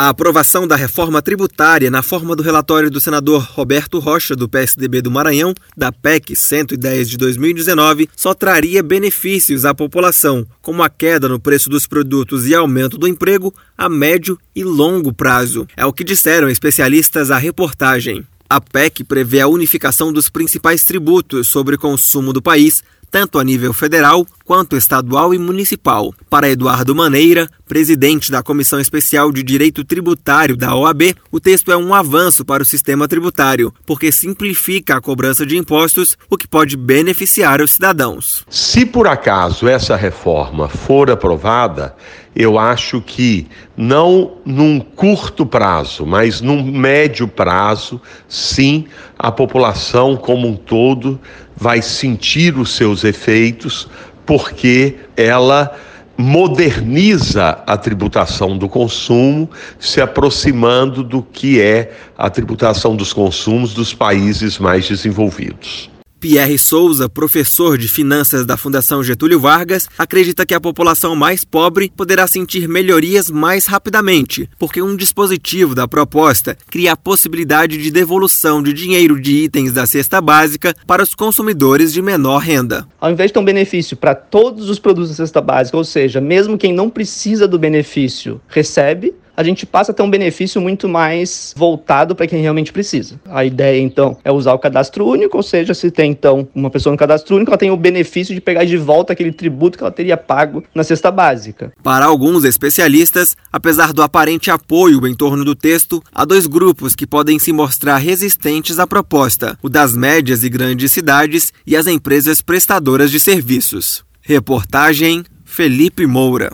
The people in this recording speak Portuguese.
A aprovação da reforma tributária na forma do relatório do senador Roberto Rocha, do PSDB do Maranhão, da PEC 110 de 2019, só traria benefícios à população, como a queda no preço dos produtos e aumento do emprego a médio e longo prazo. É o que disseram especialistas à reportagem. A PEC prevê a unificação dos principais tributos sobre consumo do país, tanto a nível federal quanto estadual e municipal. Para Eduardo Maneira, presidente da Comissão Especial de Direito Tributário da OAB, o texto é um avanço para o sistema tributário, porque simplifica a cobrança de impostos, o que pode beneficiar os cidadãos. Se por acaso essa reforma for aprovada, eu acho que não num curto prazo, mas num médio prazo, sim, a população como um todo vai sentir os seus efeitos, porque ela moderniza a tributação do consumo, se aproximando do que é a tributação dos consumos dos países mais desenvolvidos. Pierre Souza, professor de finanças da Fundação Getúlio Vargas, acredita que a população mais pobre poderá sentir melhorias mais rapidamente, porque um dispositivo da proposta cria a possibilidade de devolução de dinheiro de itens da cesta básica para os consumidores de menor renda. Ao invés de ter um benefício para todos os produtos da cesta básica, ou seja, mesmo quem não precisa do benefício recebe, a gente passa a ter um benefício muito mais voltado para quem realmente precisa. A ideia, então, é usar o cadastro único, ou seja, se tem, então, uma pessoa no cadastro único, ela tem o benefício de pegar de volta aquele tributo que ela teria pago na cesta básica. Para alguns especialistas, apesar do aparente apoio em torno do texto, há dois grupos que podem se mostrar resistentes à proposta: o das médias e grandes cidades e as empresas prestadoras de serviços. Reportagem Felipe Moura.